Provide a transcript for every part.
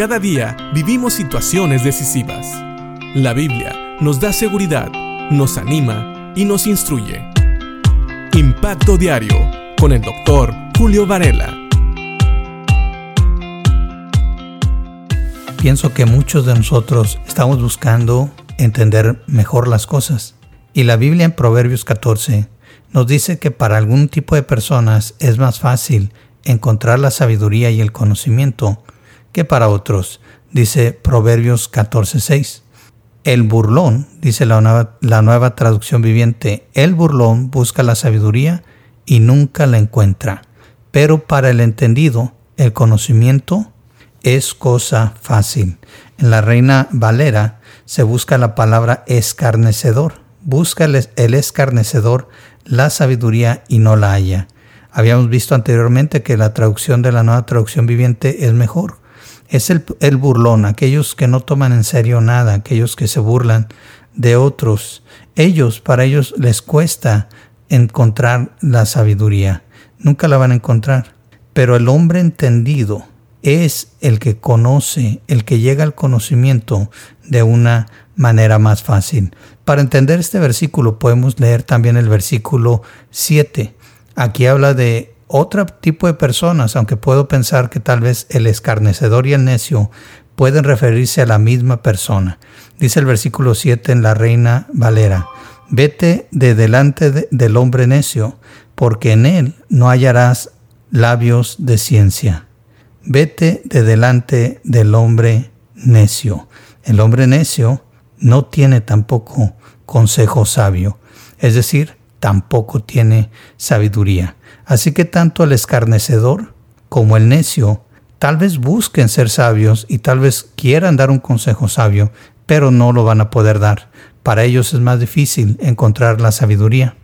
cada día vivimos situaciones decisivas. La Biblia nos da seguridad, nos anima y nos instruye. Impacto Diario con el doctor Julio Varela. Pienso que muchos de nosotros estamos buscando entender mejor las cosas. Y la Biblia en Proverbios 14 nos dice que para algún tipo de personas es más fácil encontrar la sabiduría y el conocimiento que para otros, dice Proverbios 14:6. El burlón, dice la nueva, la nueva traducción viviente, el burlón busca la sabiduría y nunca la encuentra. Pero para el entendido, el conocimiento es cosa fácil. En la Reina Valera se busca la palabra escarnecedor. Busca el escarnecedor la sabiduría y no la haya. Habíamos visto anteriormente que la traducción de la nueva traducción viviente es mejor. Es el, el, burlón, aquellos que no toman en serio nada, aquellos que se burlan de otros. Ellos, para ellos les cuesta encontrar la sabiduría. Nunca la van a encontrar. Pero el hombre entendido es el que conoce, el que llega al conocimiento de una manera más fácil. Para entender este versículo podemos leer también el versículo 7 Aquí habla de otro tipo de personas, aunque puedo pensar que tal vez el escarnecedor y el necio pueden referirse a la misma persona. Dice el versículo 7 en la Reina Valera, vete de delante del hombre necio, porque en él no hallarás labios de ciencia. Vete de delante del hombre necio. El hombre necio no tiene tampoco consejo sabio, es decir, tampoco tiene sabiduría. Así que tanto el escarnecedor como el necio tal vez busquen ser sabios y tal vez quieran dar un consejo sabio, pero no lo van a poder dar. Para ellos es más difícil encontrar la sabiduría.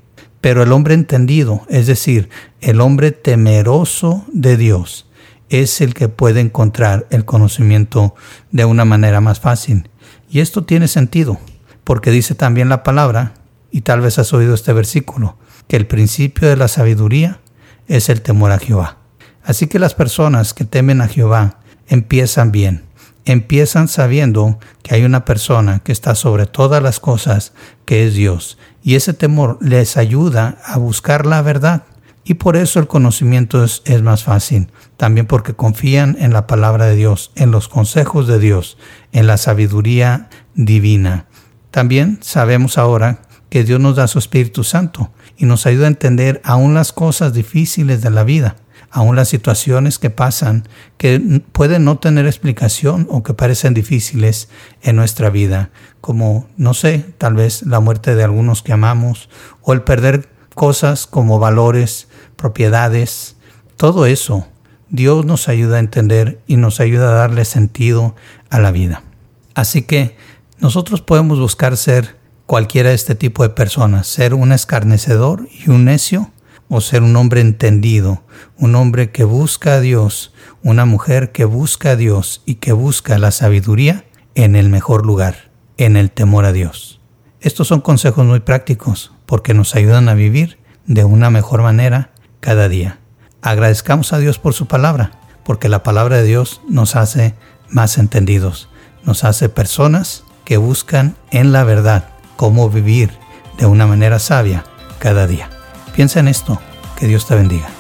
Pero el hombre entendido, es decir, el hombre temeroso de Dios, es el que puede encontrar el conocimiento de una manera más fácil. Y esto tiene sentido, porque dice también la palabra y tal vez has oído este versículo, que el principio de la sabiduría es el temor a Jehová. Así que las personas que temen a Jehová empiezan bien, empiezan sabiendo que hay una persona que está sobre todas las cosas, que es Dios, y ese temor les ayuda a buscar la verdad. Y por eso el conocimiento es, es, más fácil, también porque confían en la palabra de Dios, en los consejos de Dios, en la sabiduría divina. También sabemos ahora que Dios nos da su Espíritu Santo y nos ayuda a entender aún las cosas difíciles de la vida, aún las situaciones que pasan que pueden no tener explicación o que parecen difíciles en nuestra vida, como, no sé, tal vez la muerte de algunos que amamos o el perder cosas como valores, propiedades, todo eso. Dios nos ayuda a entender y nos ayuda a darle sentido a la vida. Así que nosotros podemos buscar ser cualquiera de este tipo de personas, ser un escarnecedor y un necio o ser un hombre entendido, un hombre que busca a Dios, una mujer que busca a Dios y que busca la sabiduría en el mejor lugar, en el temor a Dios. Estos son consejos muy prácticos porque nos ayudan a vivir de una mejor manera cada día. Agradezcamos a Dios por su palabra, porque la palabra de Dios nos hace más entendidos, nos hace personas que buscan en la verdad cómo vivir de una manera sabia cada día. Piensa en esto. Que Dios te bendiga.